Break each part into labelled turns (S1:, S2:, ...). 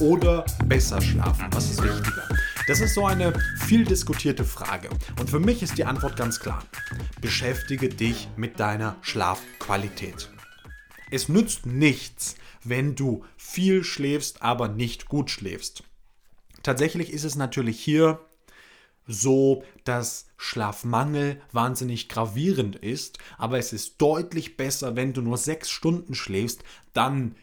S1: oder besser schlafen? Was ist wichtiger? Das ist so eine viel diskutierte Frage. Und für mich ist die Antwort ganz klar. Beschäftige dich mit deiner Schlafqualität. Es nützt nichts, wenn du viel schläfst, aber nicht gut schläfst. Tatsächlich ist es natürlich hier so, dass Schlafmangel wahnsinnig gravierend ist, aber es ist deutlich besser, wenn du nur sechs Stunden schläfst, dann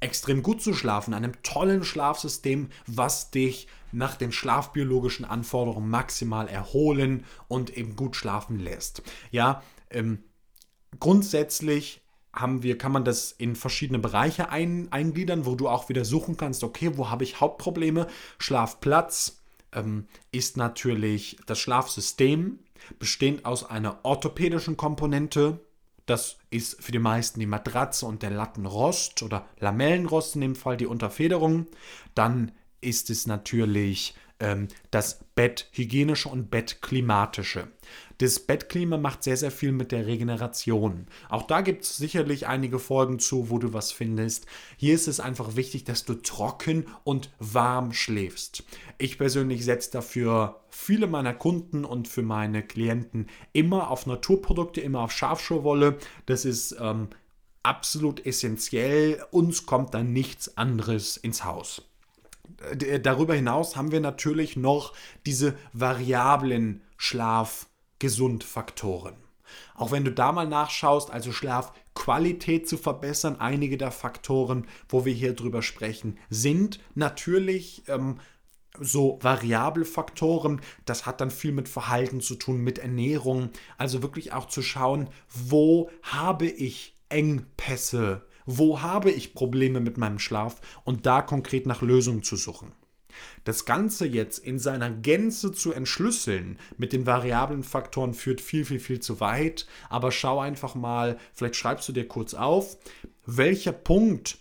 S1: extrem gut zu schlafen, einem tollen Schlafsystem, was dich nach den schlafbiologischen Anforderungen maximal erholen und eben gut schlafen lässt. Ja, ähm, grundsätzlich haben wir, kann man das in verschiedene Bereiche ein, eingliedern, wo du auch wieder suchen kannst, okay, wo habe ich Hauptprobleme? Schlafplatz ähm, ist natürlich das Schlafsystem, bestehend aus einer orthopädischen Komponente. Das ist für die meisten die Matratze und der Lattenrost oder Lamellenrost in dem Fall die Unterfederung. Dann ist es natürlich das Betthygienische und Bettklimatische. Das Bettklima macht sehr, sehr viel mit der Regeneration. Auch da gibt es sicherlich einige Folgen zu, wo du was findest. Hier ist es einfach wichtig, dass du trocken und warm schläfst. Ich persönlich setze dafür viele meiner Kunden und für meine Klienten immer auf Naturprodukte, immer auf Schafschurwolle. Das ist ähm, absolut essentiell. Uns kommt dann nichts anderes ins Haus darüber hinaus haben wir natürlich noch diese variablen Schlafgesundfaktoren. Auch wenn du da mal nachschaust, also Schlafqualität zu verbessern, einige der Faktoren, wo wir hier drüber sprechen, sind natürlich ähm, so variable Faktoren. Das hat dann viel mit Verhalten zu tun, mit Ernährung. Also wirklich auch zu schauen, wo habe ich Engpässe wo habe ich Probleme mit meinem Schlaf und da konkret nach Lösungen zu suchen. Das Ganze jetzt in seiner Gänze zu entschlüsseln mit den variablen Faktoren führt viel, viel, viel zu weit. Aber schau einfach mal, vielleicht schreibst du dir kurz auf, welcher Punkt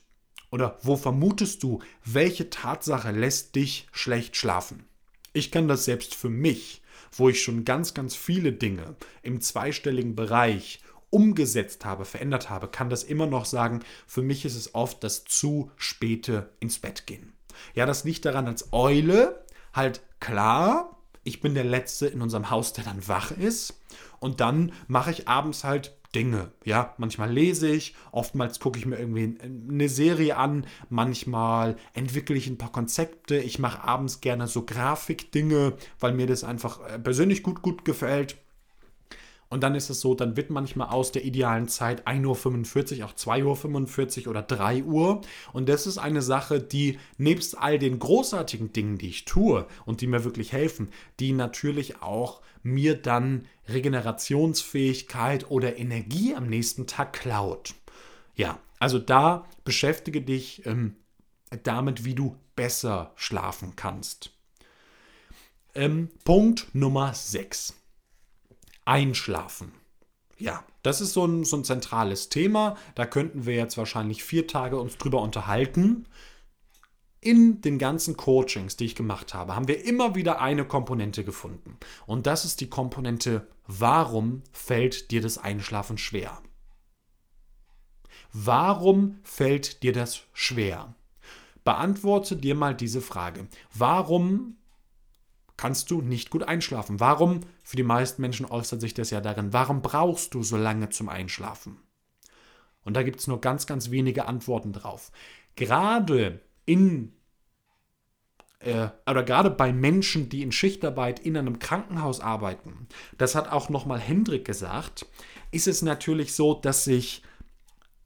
S1: oder wo vermutest du, welche Tatsache lässt dich schlecht schlafen? Ich kann das selbst für mich, wo ich schon ganz, ganz viele Dinge im zweistelligen Bereich umgesetzt habe, verändert habe, kann das immer noch sagen, für mich ist es oft das zu späte ins Bett gehen. Ja, das liegt daran, als Eule halt klar, ich bin der Letzte in unserem Haus, der dann wach ist. Und dann mache ich abends halt Dinge. Ja, manchmal lese ich, oftmals gucke ich mir irgendwie eine Serie an, manchmal entwickle ich ein paar Konzepte. Ich mache abends gerne so Grafikdinge, weil mir das einfach äh, persönlich gut, gut gefällt. Und dann ist es so, dann wird manchmal aus der idealen Zeit 1.45 Uhr auch 2.45 Uhr oder 3 Uhr. Und das ist eine Sache, die nebst all den großartigen Dingen, die ich tue und die mir wirklich helfen, die natürlich auch mir dann Regenerationsfähigkeit oder Energie am nächsten Tag klaut. Ja, also da beschäftige dich ähm, damit, wie du besser schlafen kannst. Ähm, Punkt Nummer 6. Einschlafen. Ja, das ist so ein, so ein zentrales Thema. Da könnten wir jetzt wahrscheinlich vier Tage uns drüber unterhalten. In den ganzen Coachings, die ich gemacht habe, haben wir immer wieder eine Komponente gefunden. Und das ist die Komponente, warum fällt dir das Einschlafen schwer? Warum fällt dir das schwer? Beantworte dir mal diese Frage. Warum kannst du nicht gut einschlafen. Warum? Für die meisten Menschen äußert sich das ja darin, warum brauchst du so lange zum Einschlafen? Und da gibt es nur ganz, ganz wenige Antworten drauf. Gerade in äh, oder gerade bei Menschen, die in Schichtarbeit in einem Krankenhaus arbeiten, das hat auch nochmal Hendrik gesagt, ist es natürlich so, dass sich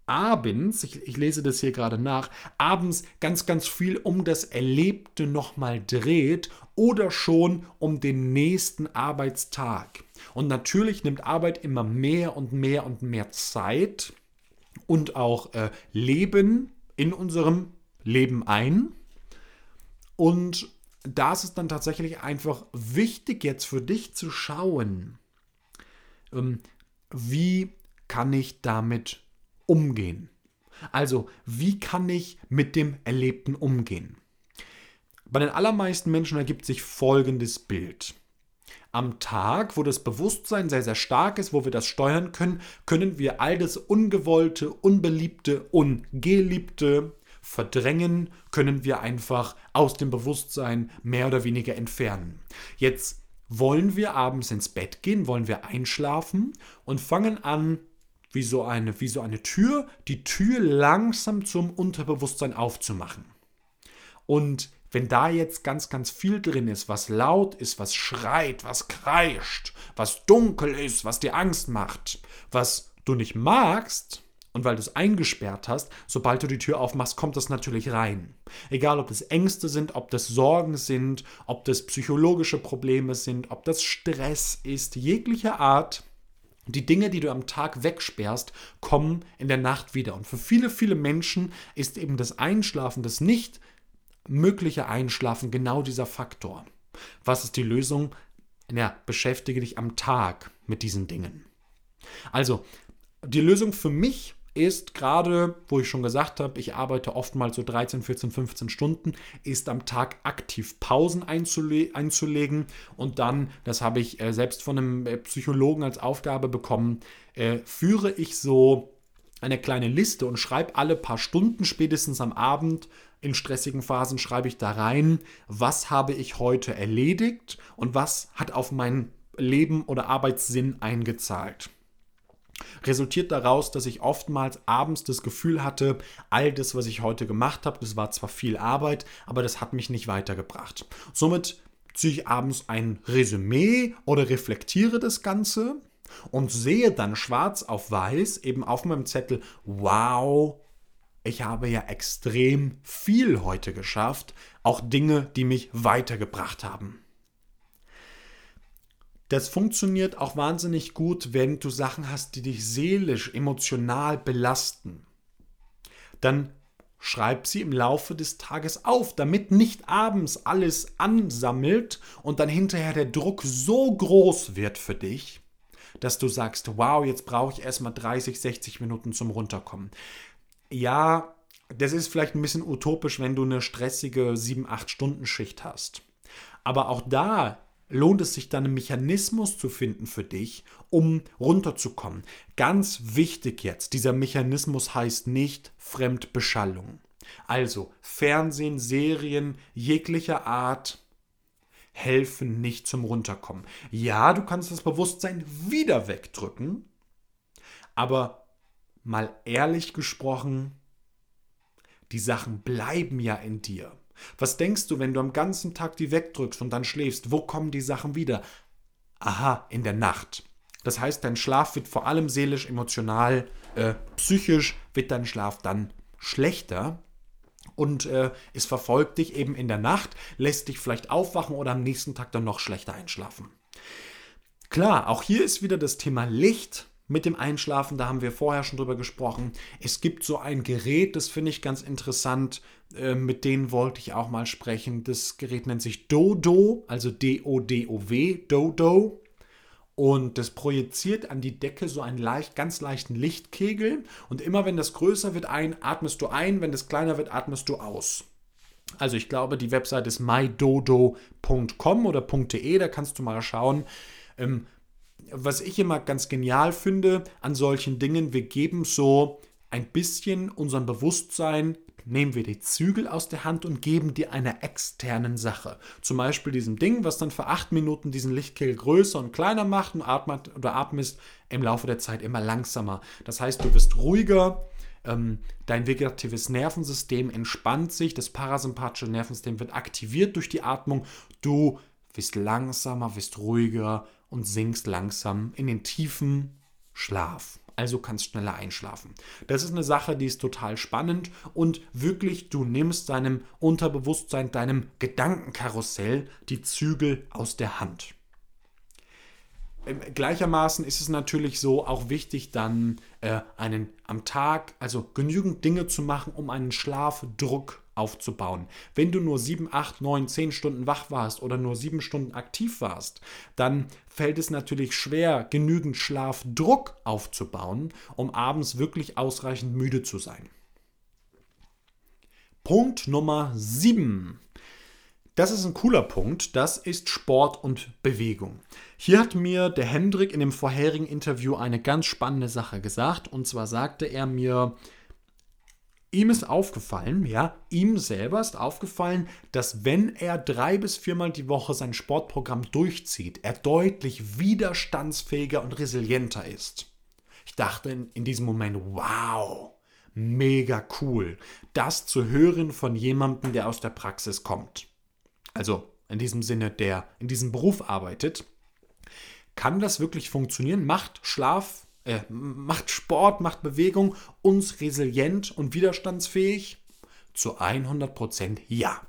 S1: abends, ich, ich, lese das hier gerade nach, abends ganz, ganz viel um das Erlebte nochmal dreht oder schon um den nächsten Arbeitstag. Und natürlich nimmt Arbeit immer mehr und mehr und mehr Zeit und auch äh, Leben in unserem Leben ein. Und da ist es dann tatsächlich einfach wichtig, jetzt für dich zu schauen, ähm, wie kann ich damit umgehen? Also, wie kann ich mit dem Erlebten umgehen? Bei den allermeisten Menschen ergibt sich folgendes Bild. Am Tag, wo das Bewusstsein sehr, sehr stark ist, wo wir das steuern können, können wir all das Ungewollte, Unbeliebte, Ungeliebte verdrängen, können wir einfach aus dem Bewusstsein mehr oder weniger entfernen. Jetzt wollen wir abends ins Bett gehen, wollen wir einschlafen und fangen an, wie so eine, wie so eine Tür, die Tür langsam zum Unterbewusstsein aufzumachen. Und wenn da jetzt ganz, ganz viel drin ist, was laut ist, was schreit, was kreischt, was dunkel ist, was dir Angst macht, was du nicht magst, und weil du es eingesperrt hast, sobald du die Tür aufmachst, kommt das natürlich rein. Egal, ob das Ängste sind, ob das Sorgen sind, ob das psychologische Probleme sind, ob das Stress ist, jeglicher Art. Die Dinge, die du am Tag wegsperrst, kommen in der Nacht wieder. Und für viele, viele Menschen ist eben das Einschlafen, das nicht mögliche Einschlafen genau dieser Faktor. Was ist die Lösung? Ja, beschäftige dich am Tag mit diesen Dingen. Also, die Lösung für mich ist gerade, wo ich schon gesagt habe, ich arbeite oftmals so 13, 14, 15 Stunden, ist am Tag aktiv Pausen einzule einzulegen und dann, das habe ich äh, selbst von einem äh, Psychologen als Aufgabe bekommen, äh, führe ich so eine kleine Liste und schreibe alle paar Stunden, spätestens am Abend, in stressigen Phasen schreibe ich da rein, was habe ich heute erledigt und was hat auf mein Leben oder Arbeitssinn eingezahlt resultiert daraus, dass ich oftmals abends das Gefühl hatte, all das, was ich heute gemacht habe, das war zwar viel Arbeit, aber das hat mich nicht weitergebracht. Somit ziehe ich abends ein Resümee oder reflektiere das Ganze und sehe dann schwarz auf weiß eben auf meinem Zettel, wow, ich habe ja extrem viel heute geschafft, auch Dinge, die mich weitergebracht haben. Das funktioniert auch wahnsinnig gut, wenn du Sachen hast, die dich seelisch, emotional belasten. Dann schreib sie im Laufe des Tages auf, damit nicht abends alles ansammelt und dann hinterher der Druck so groß wird für dich, dass du sagst, wow, jetzt brauche ich erstmal 30, 60 Minuten zum Runterkommen. Ja, das ist vielleicht ein bisschen utopisch, wenn du eine stressige 7-8 Stunden Schicht hast. Aber auch da lohnt es sich dann einen Mechanismus zu finden für dich, um runterzukommen. Ganz wichtig jetzt, dieser Mechanismus heißt nicht Fremdbeschallung. Also Fernsehen, Serien jeglicher Art helfen nicht zum Runterkommen. Ja, du kannst das Bewusstsein wieder wegdrücken, aber mal ehrlich gesprochen, die Sachen bleiben ja in dir. Was denkst du, wenn du am ganzen Tag die wegdrückst und dann schläfst? Wo kommen die Sachen wieder? Aha, in der Nacht. Das heißt, dein Schlaf wird vor allem seelisch, emotional, äh, psychisch wird dein Schlaf dann schlechter und äh, es verfolgt dich eben in der Nacht, lässt dich vielleicht aufwachen oder am nächsten Tag dann noch schlechter einschlafen. Klar, auch hier ist wieder das Thema Licht mit dem Einschlafen, da haben wir vorher schon drüber gesprochen. Es gibt so ein Gerät, das finde ich ganz interessant, äh, mit denen wollte ich auch mal sprechen. Das Gerät nennt sich Dodo, also D-O-D-O-W, Dodo. Und das projiziert an die Decke so einen leicht, ganz leichten Lichtkegel. Und immer wenn das größer wird, ein, atmest du ein, wenn das kleiner wird, atmest du aus. Also ich glaube, die Website ist mydodo.com oder .de, da kannst du mal schauen. Ähm, was ich immer ganz genial finde an solchen Dingen, wir geben so ein bisschen unserem Bewusstsein, nehmen wir die Zügel aus der Hand und geben die einer externen Sache. Zum Beispiel diesem Ding, was dann für acht Minuten diesen Lichtkegel größer und kleiner macht und atmet oder atmest im Laufe der Zeit immer langsamer. Das heißt, du wirst ruhiger, ähm, dein vegetatives Nervensystem entspannt sich, das parasympathische Nervensystem wird aktiviert durch die Atmung, du wirst langsamer, wirst ruhiger und sinkst langsam in den tiefen Schlaf. Also kannst schneller einschlafen. Das ist eine Sache, die ist total spannend und wirklich, du nimmst deinem Unterbewusstsein, deinem Gedankenkarussell die Zügel aus der Hand. Ähm, gleichermaßen ist es natürlich so auch wichtig, dann äh, einen am Tag, also genügend Dinge zu machen, um einen Schlafdruck aufzubauen. Wenn du nur 7, 8, 9, 10 Stunden wach warst oder nur 7 Stunden aktiv warst, dann fällt es natürlich schwer, genügend Schlafdruck aufzubauen, um abends wirklich ausreichend müde zu sein. Punkt Nummer 7. Das ist ein cooler Punkt, das ist Sport und Bewegung. Hier hat mir der Hendrik in dem vorherigen Interview eine ganz spannende Sache gesagt. Und zwar sagte er mir, Ihm ist aufgefallen, ja, ihm selber ist aufgefallen, dass wenn er drei bis viermal die Woche sein Sportprogramm durchzieht, er deutlich widerstandsfähiger und resilienter ist. Ich dachte in, diesem Moment, wow, mega cool, das zu hören von jemandem, der aus der Praxis kommt. Also in diesem Sinne, der in diesem Beruf arbeitet. Kann das wirklich funktionieren? Macht Schlaf äh, macht Sport, macht Bewegung uns resilient und widerstandsfähig? Zu 100% ja.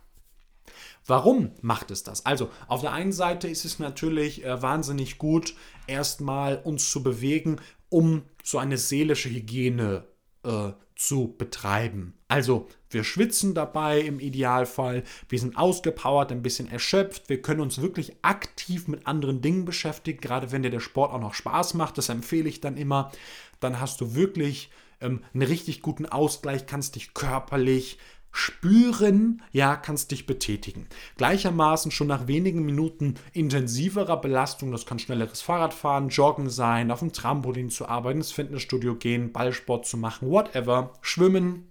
S1: Warum macht es das? Also auf der einen Seite ist es natürlich äh, wahnsinnig gut, erstmal uns zu bewegen, um so eine seelische Hygiene äh, zu betreiben. Also wir schwitzen dabei im Idealfall, wir sind ausgepowert, ein bisschen erschöpft, wir können uns wirklich aktiv mit anderen Dingen beschäftigen, gerade wenn dir der Sport auch noch Spaß macht, das empfehle ich dann immer, dann hast du wirklich ähm, einen richtig guten Ausgleich, kannst dich körperlich spüren, ja, kannst dich betätigen. Gleichermaßen schon nach wenigen Minuten intensiverer Belastung, das kann schnelleres Fahrradfahren, Joggen sein, auf dem Trampolin zu arbeiten, ins Fitnessstudio gehen, Ballsport zu machen, whatever, schwimmen,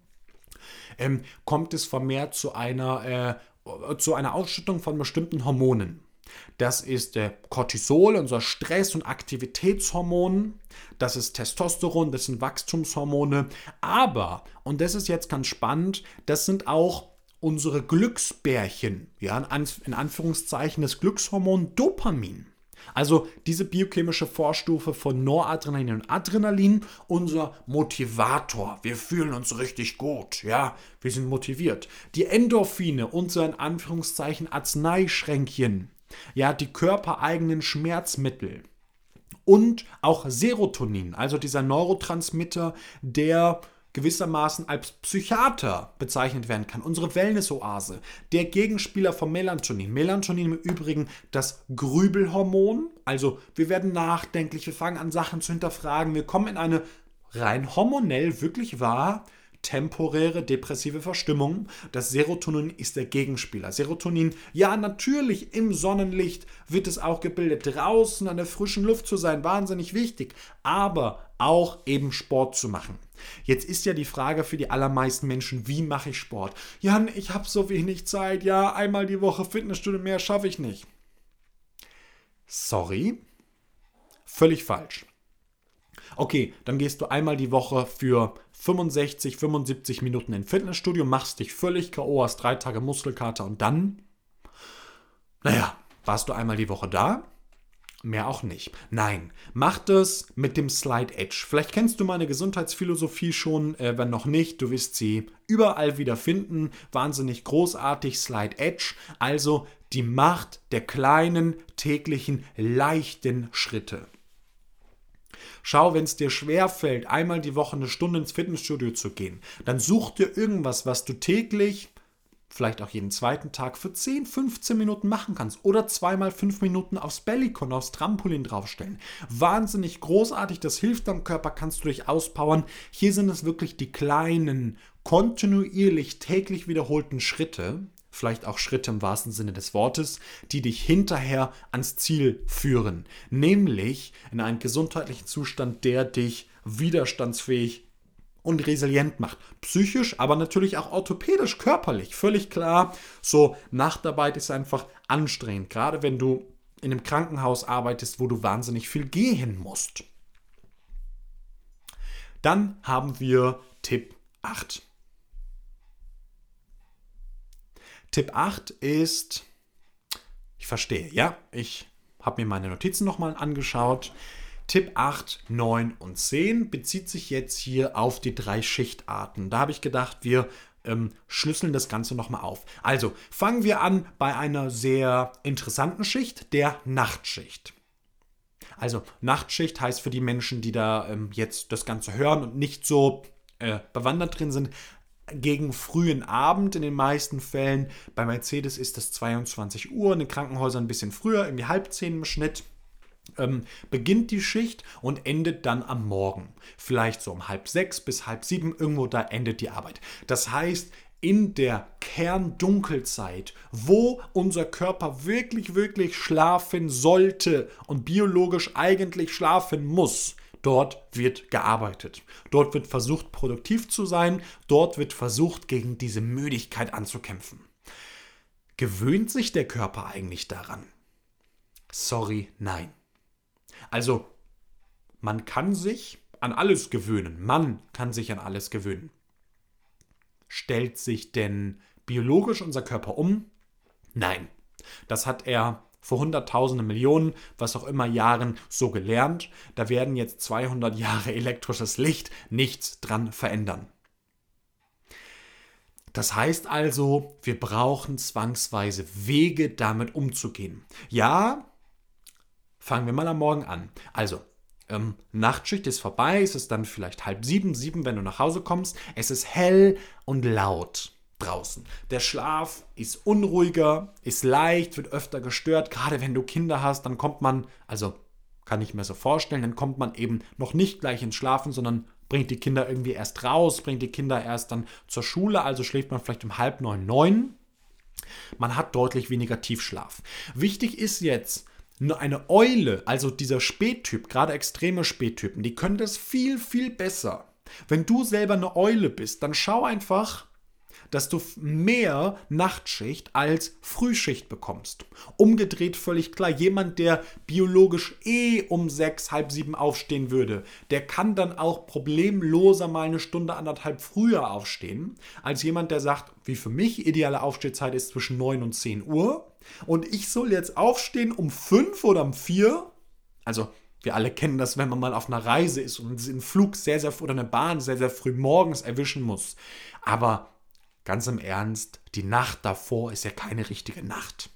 S1: ähm, kommt es vermehrt zu einer, äh, zu einer Ausschüttung von bestimmten Hormonen. Das ist der Cortisol, unser Stress- und Aktivitätshormon. Das ist Testosteron, das sind Wachstumshormone. Aber, und das ist jetzt ganz spannend, das sind auch unsere Glücksbärchen. Ja, in Anführungszeichen das Glückshormon Dopamin. Also diese biochemische Vorstufe von Noradrenalin und Adrenalin, unser Motivator. Wir fühlen uns richtig gut, ja, wir sind motiviert. Die Endorphine, unser in Anführungszeichen Arzneischränkchen, ja, die körpereigenen Schmerzmittel und auch Serotonin, also dieser Neurotransmitter, der gewissermaßen als Psychiater bezeichnet werden kann. Unsere Wellness-Oase, der Gegenspieler von Melatonin. Melatonin im Übrigen das Grübelhormon. Also wir werden nachdenklich, wir fangen an Sachen zu hinterfragen, wir kommen in eine rein hormonell wirklich wahr temporäre depressive Verstimmung. Das Serotonin ist der Gegenspieler. Serotonin, ja, natürlich im Sonnenlicht wird es auch gebildet. Draußen an der frischen Luft zu sein, wahnsinnig wichtig. Aber auch eben Sport zu machen. Jetzt ist ja die Frage für die allermeisten Menschen, wie mache ich Sport? Jan, ich habe so wenig Zeit. Ja, einmal die Woche Fitnessstudio mehr schaffe ich nicht. Sorry, völlig falsch. Okay, dann gehst du einmal die Woche für 65, 75 Minuten ins Fitnessstudio, machst dich völlig K.O., hast drei Tage Muskelkater und dann, naja, warst du einmal die Woche da? Mehr auch nicht. Nein, mach das mit dem Slide Edge. Vielleicht kennst du meine Gesundheitsphilosophie schon, äh, wenn noch nicht, du wirst sie überall wieder finden. Wahnsinnig großartig, Slide Edge. Also die Macht der kleinen, täglichen, leichten Schritte. Schau, wenn es dir schwerfällt, einmal die Woche eine Stunde ins Fitnessstudio zu gehen, dann such dir irgendwas, was du täglich, vielleicht auch jeden zweiten Tag für 10, 15 Minuten machen kannst. Oder zweimal 5 Minuten aufs Bellycon, aufs Trampolin draufstellen. Wahnsinnig großartig, das hilft deinem Körper, kannst du dich auspowern. Hier sind es wirklich die kleinen, kontinuierlich täglich wiederholten Schritte, vielleicht auch Schritte im wahrsten Sinne des Wortes, die dich hinterher ans Ziel führen, nämlich in einen gesundheitlichen Zustand, der dich widerstandsfähig und resilient macht. Psychisch, aber natürlich auch orthopädisch, körperlich. Völlig klar. So, Nachtarbeit ist einfach anstrengend, gerade wenn du in einem Krankenhaus arbeitest, wo du wahnsinnig viel gehen musst. Dann haben wir Tipp 8. Tipp 8 ist, ich verstehe, ja, ich habe mir meine Notizen nochmal angeschaut. Tipp 8, 9 und 10 bezieht sich jetzt hier auf die drei Schichtarten. Da habe ich gedacht, wir ähm, schlüsseln das Ganze nochmal auf. Also fangen wir an bei einer sehr interessanten Schicht, der Nachtschicht. Also Nachtschicht heißt für die Menschen, die da ähm, jetzt das Ganze hören und nicht so äh, bewandert drin sind, gegen frühen Abend in den meisten Fällen. Bei Mercedes ist das 22 Uhr, in den Krankenhäusern ein bisschen früher, irgendwie halb zehn im Schnitt. Ähm, beginnt die Schicht und endet dann am Morgen. Vielleicht so um halb sechs bis halb sieben, irgendwo da endet die Arbeit. Das heißt, in der Kerndunkelzeit, wo unser Körper wirklich, wirklich schlafen sollte und biologisch eigentlich schlafen muss, Dort wird gearbeitet. Dort wird versucht, produktiv zu sein. Dort wird versucht, gegen diese Müdigkeit anzukämpfen. Gewöhnt sich der Körper eigentlich daran? Sorry, nein. Also, man kann sich an alles gewöhnen. Man kann sich an alles gewöhnen. Stellt sich denn biologisch unser Körper um? Nein. Das hat er vor Hunderttausende Millionen, was auch immer Jahren so gelernt. Da werden jetzt 200 Jahre elektrisches Licht nichts dran verändern. Das heißt also, wir brauchen zwangsweise Wege, damit umzugehen. Ja, fangen wir mal am Morgen an. Also, ähm, Nachtschicht ist vorbei, es ist dann vielleicht halb sieben, sieben, wenn du nach Hause kommst. Es ist hell und laut draußen. Der Schlaf ist unruhiger, ist leicht, wird öfter gestört. Gerade wenn du Kinder hast, dann kommt man, also kann ich mir so vorstellen, dann kommt man eben noch nicht gleich ins Schlafen, sondern bringt die Kinder irgendwie erst raus, bringt die Kinder erst dann zur Schule, also schläft man vielleicht um halb neun, neun. Man hat deutlich weniger Tiefschlaf. Wichtig ist jetzt, nur eine Eule, also dieser Spättyp, gerade extreme Spättypen, die können das viel, viel besser. Wenn du selber eine Eule bist, dann schau einfach, dass du mehr Nachtschicht als Frühschicht bekommst. Umgedreht völlig klar, jemand, der biologisch eh um sechs, halb sieben aufstehen würde, der kann dann auch problemloser mal eine Stunde, anderthalb früher aufstehen, als jemand, der sagt, wie für mich ideale Aufstehzeit ist zwischen neun und zehn Uhr und ich soll jetzt aufstehen um fünf oder um vier. Also wir alle kennen das, wenn man mal auf einer Reise ist und einen Flug sehr, sehr oder eine Bahn sehr, sehr früh morgens erwischen muss. Aber Ganz im Ernst, die Nacht davor ist ja keine richtige Nacht.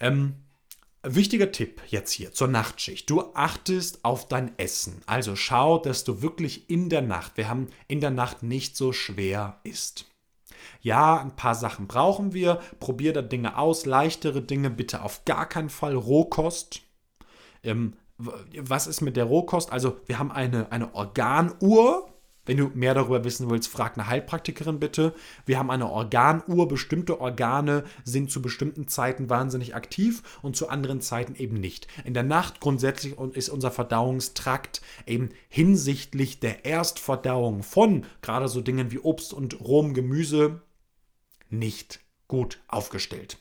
S1: Ähm, wichtiger Tipp jetzt hier zur Nachtschicht. Du achtest auf dein Essen. Also schau, dass du wirklich in der Nacht, wir haben in der Nacht nicht so schwer isst. Ja, ein paar Sachen brauchen wir. Probier da Dinge aus. Leichtere Dinge bitte auf gar keinen Fall. Rohkost. Ähm, was ist mit der Rohkost? Also wir haben eine, eine Organuhr. Wenn du mehr darüber wissen willst, frag eine Heilpraktikerin bitte. Wir haben eine Organuhr. Bestimmte Organe sind zu bestimmten Zeiten wahnsinnig aktiv und zu anderen Zeiten eben nicht. In der Nacht grundsätzlich ist unser Verdauungstrakt eben hinsichtlich der Erstverdauung von gerade so Dingen wie Obst und rohem Gemüse nicht gut aufgestellt.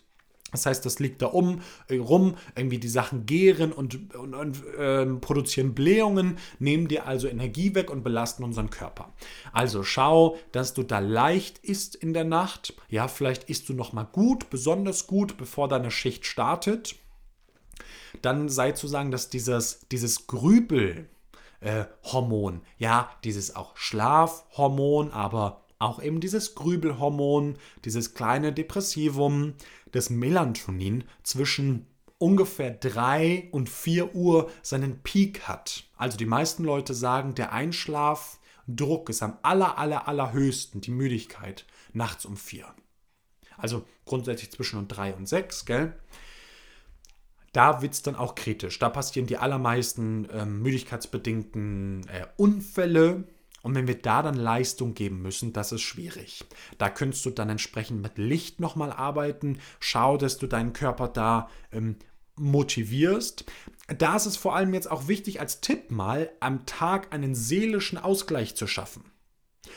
S1: Das heißt, das liegt da um, äh, rum, irgendwie die Sachen gären und, und, und äh, produzieren Blähungen, nehmen dir also Energie weg und belasten unseren Körper. Also schau, dass du da leicht isst in der Nacht. Ja, vielleicht isst du noch mal gut, besonders gut, bevor deine Schicht startet. Dann sei zu sagen, dass dieses, dieses Grübel, äh, ja, dieses auch Schlafhormon, aber auch eben dieses Grübelhormon, dieses kleine Depressivum, das Melatonin zwischen ungefähr 3 und 4 Uhr seinen Peak hat. Also die meisten Leute sagen, der Einschlafdruck ist am aller, aller, allerhöchsten, die Müdigkeit, nachts um 4. Also grundsätzlich zwischen 3 und 6, gell? Da wird es dann auch kritisch. Da passieren die allermeisten äh, müdigkeitsbedingten äh, Unfälle, und wenn wir da dann Leistung geben müssen, das ist schwierig. Da könntest du dann entsprechend mit Licht nochmal arbeiten. Schau, dass du deinen Körper da ähm, motivierst. Da ist es vor allem jetzt auch wichtig, als Tipp mal am Tag einen seelischen Ausgleich zu schaffen.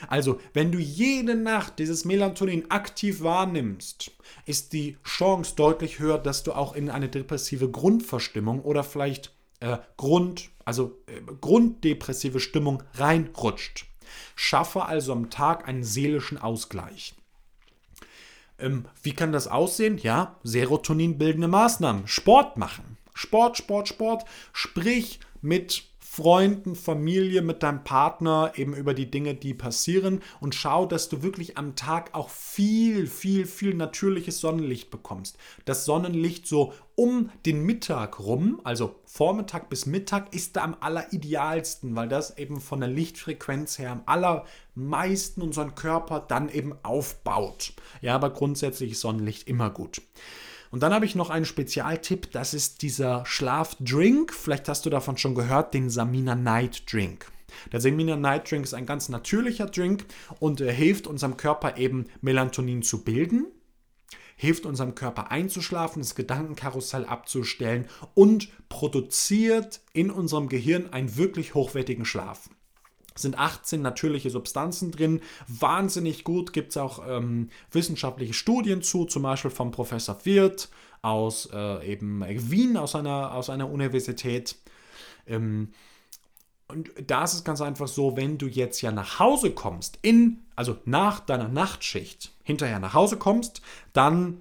S1: Also, wenn du jede Nacht dieses Melatonin aktiv wahrnimmst, ist die Chance deutlich höher, dass du auch in eine depressive Grundverstimmung oder vielleicht äh, Grund, also äh, grunddepressive Stimmung reinrutscht. Schaffe also am Tag einen seelischen Ausgleich. Ähm, wie kann das aussehen? Ja, Serotonin bildende Maßnahmen. Sport machen. Sport, Sport, Sport. Sprich mit Freunden, Familie, mit deinem Partner eben über die Dinge, die passieren und schau, dass du wirklich am Tag auch viel, viel, viel natürliches Sonnenlicht bekommst. Das Sonnenlicht so um den Mittag rum, also Vormittag bis Mittag, ist da am alleridealsten, weil das eben von der Lichtfrequenz her am allermeisten unseren Körper dann eben aufbaut. Ja, aber grundsätzlich ist Sonnenlicht immer gut. Und dann habe ich noch einen Spezialtipp, das ist dieser Schlafdrink. Vielleicht hast du davon schon gehört, den Samina Night Drink. Der Samina Night Drink ist ein ganz natürlicher Drink und er hilft unserem Körper eben Melatonin zu bilden, hilft unserem Körper einzuschlafen, das Gedankenkarussell abzustellen und produziert in unserem Gehirn einen wirklich hochwertigen Schlaf sind 18 natürliche Substanzen drin. Wahnsinnig gut. Gibt es auch ähm, wissenschaftliche Studien zu, zum Beispiel vom Professor Wirth aus äh, eben Wien, aus einer, aus einer Universität. Ähm, und da ist es ganz einfach so, wenn du jetzt ja nach Hause kommst, in, also nach deiner Nachtschicht, hinterher nach Hause kommst, dann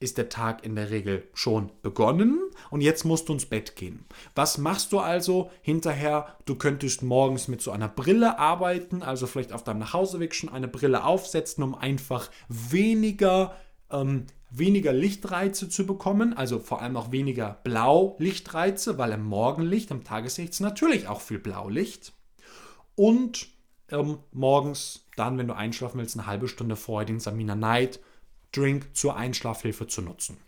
S1: ist der Tag in der Regel schon begonnen und jetzt musst du ins Bett gehen. Was machst du also hinterher? Du könntest morgens mit so einer Brille arbeiten, also vielleicht auf deinem Nachhauseweg schon eine Brille aufsetzen, um einfach weniger, ähm, weniger Lichtreize zu bekommen, also vor allem auch weniger Blaulichtreize, weil im Morgenlicht, im Tageslicht ist natürlich auch viel Blaulicht. Und ähm, morgens dann, wenn du einschlafen willst, eine halbe Stunde vorher den Samina Night Drink zur Einschlafhilfe zu nutzen.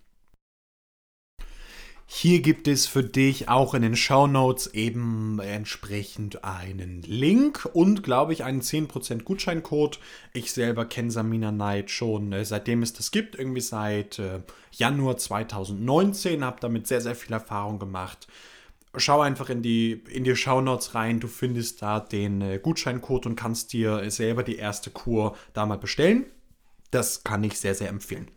S1: Hier gibt es für dich auch in den Show Notes eben entsprechend einen Link und, glaube ich, einen 10% Gutscheincode. Ich selber kenne Samina Night schon äh, seitdem es das gibt, irgendwie seit äh, Januar 2019, habe damit sehr, sehr viel Erfahrung gemacht. Schau einfach in die, in die Show Notes rein, du findest da den äh, Gutscheincode und kannst dir selber die erste Kur da mal bestellen. Das kann ich sehr, sehr empfehlen.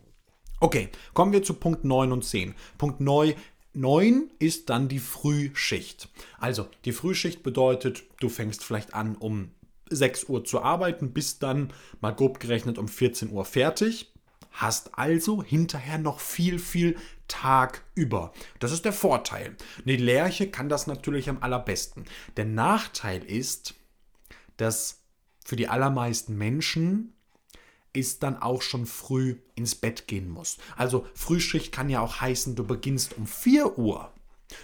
S1: Okay, kommen wir zu Punkt 9 und 10. Punkt 9, 9 ist dann die Frühschicht. Also, die Frühschicht bedeutet, du fängst vielleicht an um 6 Uhr zu arbeiten, bist dann mal grob gerechnet um 14 Uhr fertig, hast also hinterher noch viel, viel Tag über. Das ist der Vorteil. Eine Lerche kann das natürlich am allerbesten. Der Nachteil ist, dass für die allermeisten Menschen ist dann auch schon früh ins Bett gehen muss. Also Frühschicht kann ja auch heißen, du beginnst um 4 Uhr.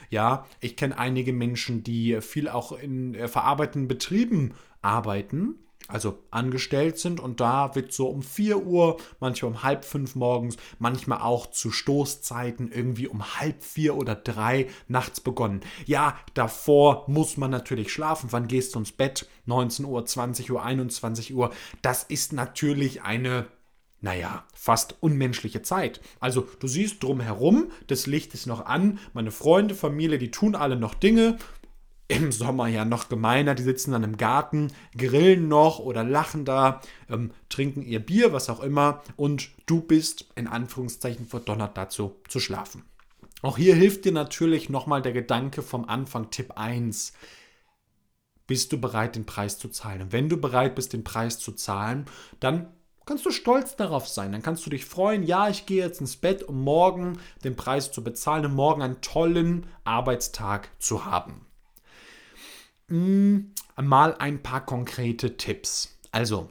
S1: Ja, ich kenne einige Menschen, die viel auch in äh, verarbeitenden Betrieben arbeiten also angestellt sind und da wird so um 4 Uhr, manchmal um halb fünf morgens, manchmal auch zu Stoßzeiten irgendwie um halb vier oder drei nachts begonnen. Ja, davor muss man natürlich schlafen. Wann gehst du ins Bett? 19 Uhr, 20 Uhr, 21 Uhr. Das ist natürlich eine naja, fast unmenschliche Zeit. Also du siehst drumherum, das Licht ist noch an, meine Freunde, Familie, die tun alle noch Dinge, im Sommer ja noch gemeiner. Die sitzen dann im Garten, grillen noch oder lachen da, ähm, trinken ihr Bier, was auch immer. Und du bist in Anführungszeichen verdonnert dazu zu schlafen. Auch hier hilft dir natürlich nochmal der Gedanke vom Anfang, Tipp 1. Bist du bereit, den Preis zu zahlen? Und wenn du bereit bist, den Preis zu zahlen, dann kannst du stolz darauf sein. Dann kannst du dich freuen, ja, ich gehe jetzt ins Bett, um morgen den Preis zu bezahlen und morgen einen tollen Arbeitstag zu haben mh, hm, mal ein paar konkrete Tipps. Also,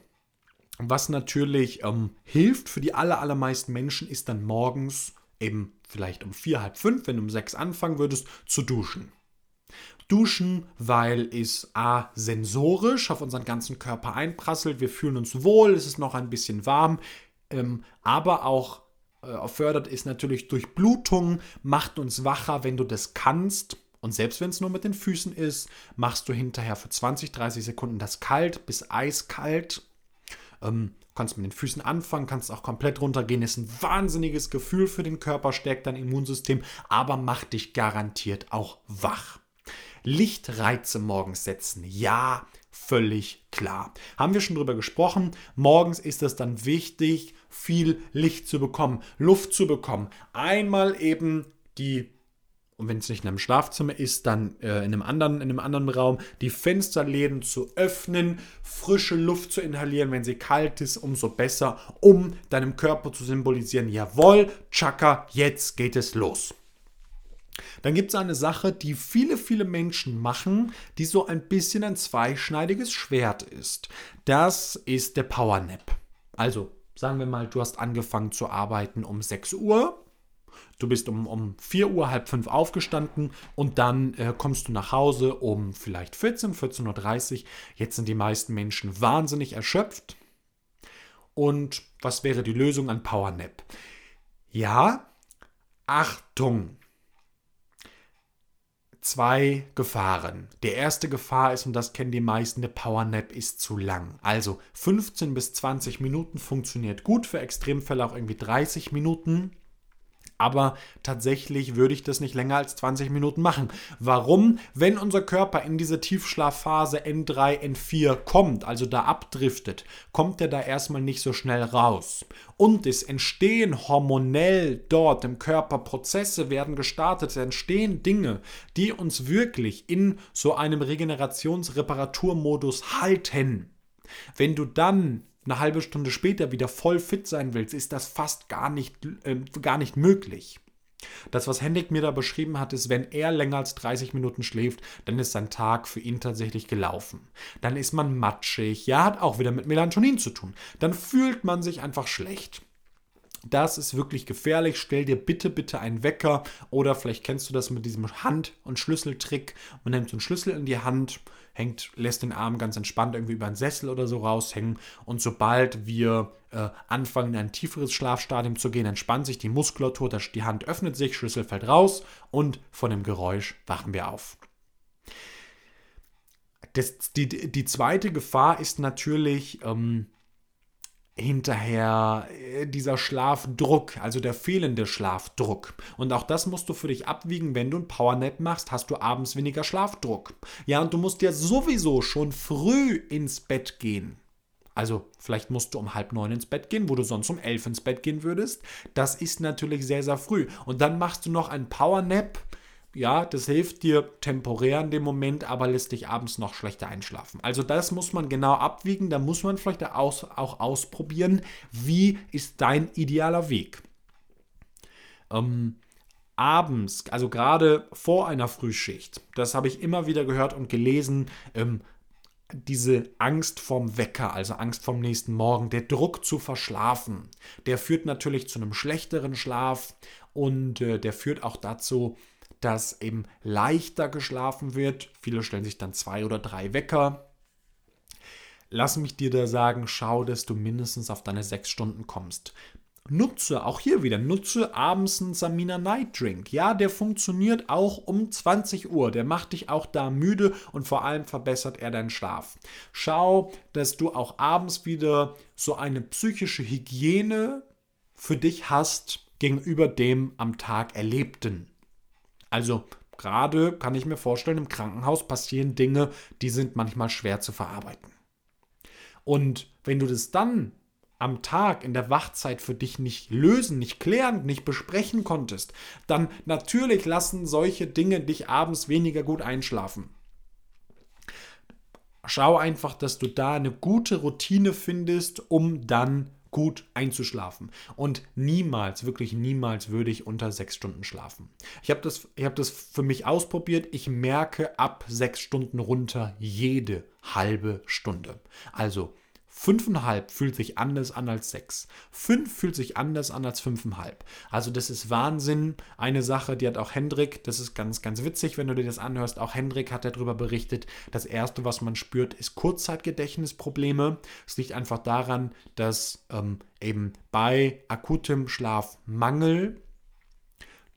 S1: was natürlich ähm, hilft für die aller, allermeisten Menschen, ist dann morgens eben vielleicht um vier, halb fünf, wenn du um sechs anfangen würdest, zu duschen. Duschen, weil es A, sensorisch auf unseren ganzen Körper einprasselt, wir fühlen uns wohl, es ist noch ein bisschen warm, ähm, aber auch äh, fördert es natürlich Durchblutung, macht uns wacher, wenn du das kannst und selbst wenn es nur mit den Füßen ist, machst du hinterher für 20, 30 Sekunden das kalt bis eiskalt. Ähm, kannst mit den Füßen anfangen, kannst auch komplett runtergehen. Ist ein wahnsinniges Gefühl für den Körper, stärkt dein Immunsystem, aber macht dich garantiert auch wach. Lichtreize morgens setzen. Ja, völlig klar. Haben wir schon drüber gesprochen. Morgens ist es dann wichtig, viel Licht zu bekommen, Luft zu bekommen. Einmal eben die und wenn es nicht in einem Schlafzimmer ist, dann äh, in, einem anderen, in einem anderen Raum, die Fensterläden zu öffnen, frische Luft zu inhalieren, wenn sie kalt ist, umso besser, um deinem Körper zu symbolisieren, jawohl, Chaka, jetzt geht es los. Dann gibt es eine Sache, die viele, viele Menschen machen, die so ein bisschen ein zweischneidiges Schwert ist. Das ist der Power Nap. Also, sagen wir mal, du hast angefangen zu arbeiten um 6 Uhr Du bist um, um 4 Uhr, halb 5 aufgestanden und dann äh, kommst du nach Hause um vielleicht 14, 14.30 Uhr. Jetzt sind die meisten Menschen wahnsinnig erschöpft. Und was wäre die Lösung an Powernap? Ja, Achtung! zwei Gefahren. Die erste Gefahr ist, und das kennen die meisten, der Powernap ist zu lang. Also 15 bis 20 Minuten funktioniert gut, für Extremfälle auch irgendwie 30 Minuten. Aber tatsächlich würde ich das nicht länger als 20 Minuten machen. Warum? Wenn unser Körper in diese Tiefschlafphase N3, N4 kommt, also da abdriftet, kommt er da erstmal nicht so schnell raus. Und es entstehen hormonell dort im Körper Prozesse, werden gestartet, es entstehen Dinge, die uns wirklich in so einem Regenerations-Reparaturmodus halten. Wenn du dann eine halbe Stunde später wieder voll fit sein willst, ist das fast gar nicht, äh, gar nicht möglich. Das, was Hendrik mir da beschrieben hat, ist, wenn er länger als 30 Minuten schläft, dann ist sein Tag für ihn tatsächlich gelaufen. Dann ist man matschig, ja, hat auch wieder mit Melatonin zu tun. Dann fühlt man sich einfach schlecht. Das ist wirklich gefährlich. Stell dir bitte, bitte einen Wecker oder vielleicht kennst du das mit diesem Hand- und Schlüsseltrick. Man nimmt so einen Schlüssel in die Hand hängt, lässt den Arm ganz entspannt irgendwie über einen Sessel oder so raushängen. Und sobald wir äh, anfangen, in ein tieferes Schlafstadium zu gehen, entspannt sich die Muskulatur, die Hand öffnet sich, Schlüssel fällt raus und von dem Geräusch wachen wir auf. Das, die, die zweite Gefahr ist natürlich, ähm, hinterher äh, dieser Schlafdruck, also der fehlende Schlafdruck. Und auch das musst du für dich abwiegen, wenn du ein Powernap machst, hast du abends weniger Schlafdruck. Ja, und du musst ja sowieso schon früh ins Bett gehen. Also vielleicht musst du um halb neun ins Bett gehen, wo du sonst um elf ins Bett gehen würdest. Das ist natürlich sehr, sehr früh. Und dann machst du noch ein Powernap ja, das hilft dir temporär in dem Moment, aber lässt dich abends noch schlechter einschlafen. Also das muss man genau abwiegen, da muss man vielleicht auch ausprobieren, wie ist dein idealer Weg. Ähm, abends, also gerade vor einer Frühschicht, das habe ich immer wieder gehört und gelesen, ähm, diese Angst vorm Wecker, also Angst vorm nächsten Morgen, der Druck zu verschlafen, der führt natürlich zu einem schlechteren Schlaf und äh, der führt auch dazu, dass eben leichter geschlafen wird. Viele stellen sich dann zwei oder drei Wecker. Lass mich dir da sagen, schau, dass du mindestens auf deine sechs Stunden kommst. Nutze, auch hier wieder, nutze abends einen Samina Night Drink. Ja, der funktioniert auch um 20 Uhr. Der macht dich auch da müde und vor allem verbessert er deinen Schlaf. Schau, dass du auch abends wieder so eine psychische Hygiene für dich hast gegenüber dem am Tag Erlebten. Also gerade kann ich mir vorstellen, im Krankenhaus passieren Dinge, die sind manchmal schwer zu verarbeiten. Und wenn du das dann am Tag in der Wachzeit für dich nicht lösen, nicht klären, nicht besprechen konntest, dann natürlich lassen solche Dinge dich abends weniger gut einschlafen. Schau einfach, dass du da eine gute Routine findest, um dann gut einzuschlafen. Und niemals, wirklich niemals würde ich unter sechs Stunden schlafen. Ich habe das, hab das für mich ausprobiert. Ich merke ab sechs Stunden runter jede halbe Stunde. Also Fünfeinhalb fühlt sich anders an als sechs. Fünf fühlt sich anders an als fünfeinhalb. Also das ist Wahnsinn. Eine Sache, die hat auch Hendrik, das ist ganz, ganz witzig, wenn du dir das anhörst. Auch Hendrik hat darüber berichtet. Das erste, was man spürt, ist Kurzzeitgedächtnisprobleme. Es liegt einfach daran, dass ähm, eben bei akutem Schlafmangel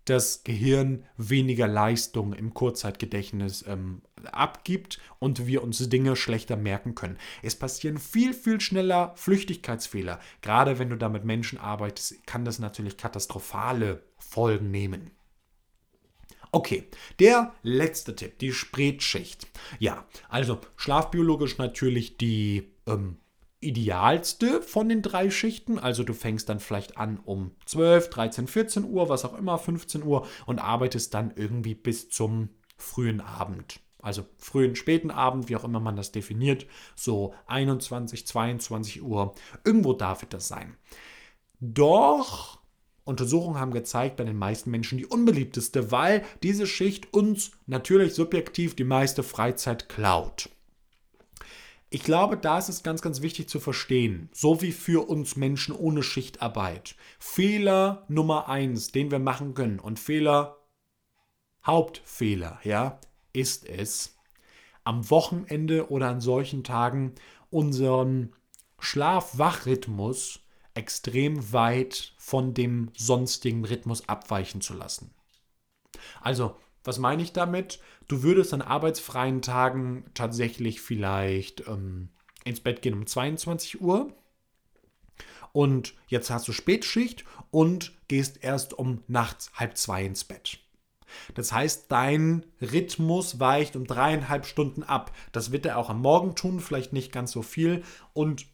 S1: das Gehirn weniger Leistung im Kurzzeitgedächtnis ähm, abgibt und wir uns Dinge schlechter merken können. Es passieren viel, viel schneller Flüchtigkeitsfehler. Gerade wenn du da mit Menschen arbeitest, kann das natürlich katastrophale Folgen nehmen. Okay, der letzte Tipp, die Spätschicht. Ja, also schlafbiologisch natürlich die ähm, idealste von den drei Schichten. Also du fängst dann vielleicht an um 12, 13, 14 Uhr, was auch immer, 15 Uhr und arbeitest dann irgendwie bis zum frühen Abend. Also frühen, späten Abend, wie auch immer man das definiert, so 21, 22 Uhr. Irgendwo darf das sein. Doch Untersuchungen haben gezeigt, bei den meisten Menschen die unbeliebteste, weil diese Schicht uns natürlich subjektiv die meiste Freizeit klaut. Ich glaube, da ist es ganz, ganz wichtig zu verstehen, so wie für uns Menschen ohne Schichtarbeit. Fehler Nummer eins, den wir machen können und Fehler, Hauptfehler, ja, ist es, am Wochenende oder an solchen Tagen unseren Schlaf-Wach-Rhythmus extrem weit von dem sonstigen Rhythmus abweichen zu lassen. Also Was meine ich damit? Du würdest an arbeitsfreien Tagen tatsächlich vielleicht ähm, ins Bett gehen um 22 Uhr. Und jetzt hast du Spätschicht und gehst erst um nachts halb zwei ins Bett. Das heißt, dein Rhythmus weicht um dreieinhalb Stunden ab. Das wird er auch am Morgen tun, vielleicht nicht ganz so viel. Und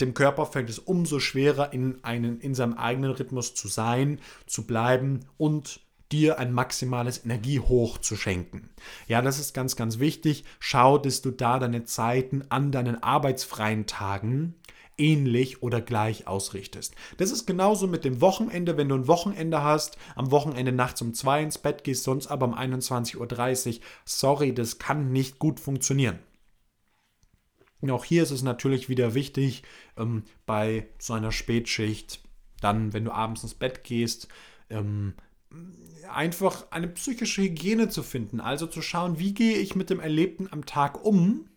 S1: dem Körper fällt es umso schwerer, in, einen, in seinem eigenen Rhythmus zu sein, zu bleiben und dir ein maximales Energiehoch zu schenken. Ja, das ist ganz, ganz wichtig. Schau, dass du da deine Zeiten an deinen arbeitsfreien Tagen ähnlich oder gleich ausrichtest. Das ist genauso mit dem Wochenende, wenn du ein Wochenende hast, am Wochenende nachts um zwei ins Bett gehst, sonst aber um 21.30 Uhr. Sorry, das kann nicht gut funktionieren. Auch hier ist es natürlich wieder wichtig, ähm, bei so einer Spätschicht, dann, wenn du abends ins Bett gehst, ähm, einfach eine psychische Hygiene zu finden. Also zu schauen, wie gehe ich mit dem Erlebten am Tag um.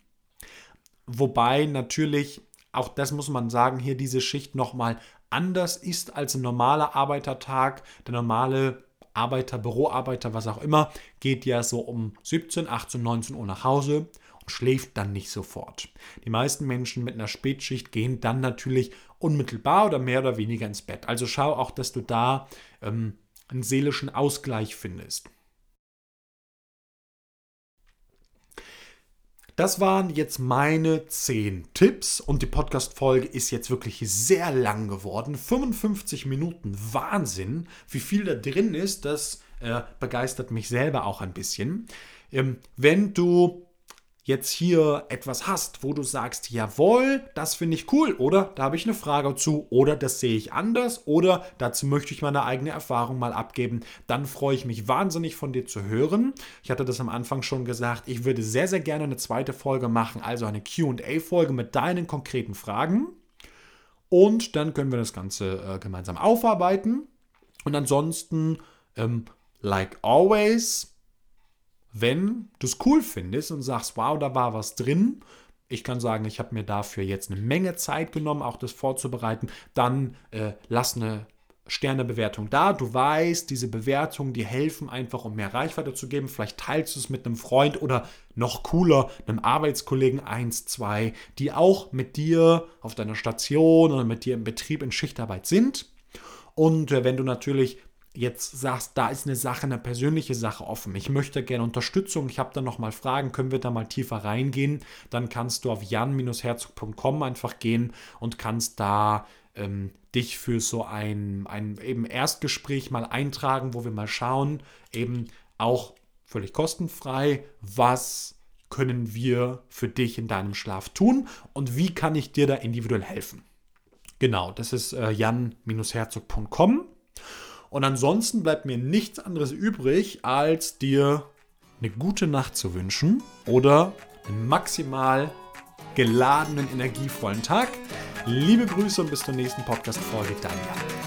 S1: Wobei natürlich, auch das muss man sagen, hier diese Schicht nochmal anders ist als ein normaler Arbeitertag. Der normale Arbeiter, Büroarbeiter, was auch immer, geht ja so um 17, 18, 19 Uhr nach Hause und schläft dann nicht sofort. Die meisten Menschen mit einer Spätschicht gehen dann natürlich unmittelbar oder mehr oder weniger ins Bett. Also schau auch, dass du da ähm, einen seelischen Ausgleich findest. Das waren jetzt meine 10 Tipps und die Podcast-Folge ist jetzt wirklich sehr lang geworden. 55 Minuten Wahnsinn. Wie viel da drin ist, das äh, begeistert mich selber auch ein bisschen. Ähm, wenn du jetzt hier etwas hast, wo du sagst, jawohl, das finde ich cool oder da habe ich eine Frage zu oder das sehe ich anders oder dazu möchte ich meine eigene Erfahrung mal abgeben, dann freue ich mich wahnsinnig von dir zu hören. Ich hatte das am Anfang schon gesagt, ich würde sehr, sehr gerne eine zweite Folge machen, also eine QA-Folge mit deinen konkreten Fragen. Und dann können wir das Ganze äh, gemeinsam aufarbeiten. Und ansonsten, ähm, like always, wenn du es cool findest und sagst, wow, da war was drin, ich kann sagen, ich habe mir dafür jetzt eine Menge Zeit genommen, auch das vorzubereiten, dann äh, lass eine Sternebewertung da. Du weißt, diese Bewertungen, die helfen einfach, um mehr Reichweite zu geben. Vielleicht teilst du es mit einem Freund oder noch cooler, einem Arbeitskollegen 1, 2, die auch mit dir auf deiner Station oder mit dir im Betrieb in Schichtarbeit sind. Und äh, wenn du natürlich jetzt sagst, da ist eine Sache, eine persönliche Sache offen, ich möchte gerne Unterstützung, ich habe da noch mal Fragen, können wir da mal tiefer reingehen, dann kannst du auf jan-herzog.com einfach gehen und kannst da ähm, dich für so ein, ein eben Erstgespräch mal eintragen, wo wir mal schauen, eben auch völlig kostenfrei, was können wir für dich in deinem Schlaf tun und wie kann ich dir da individuell helfen. Genau, das ist äh, jan-herzog.com. Und ansonsten bleibt mir nichts anderes übrig, als dir eine gute Nacht zu wünschen oder einen maximal geladenen, energievollen Tag. Liebe Grüße und bis zur nächsten Podcast-Folge. Dein Jan.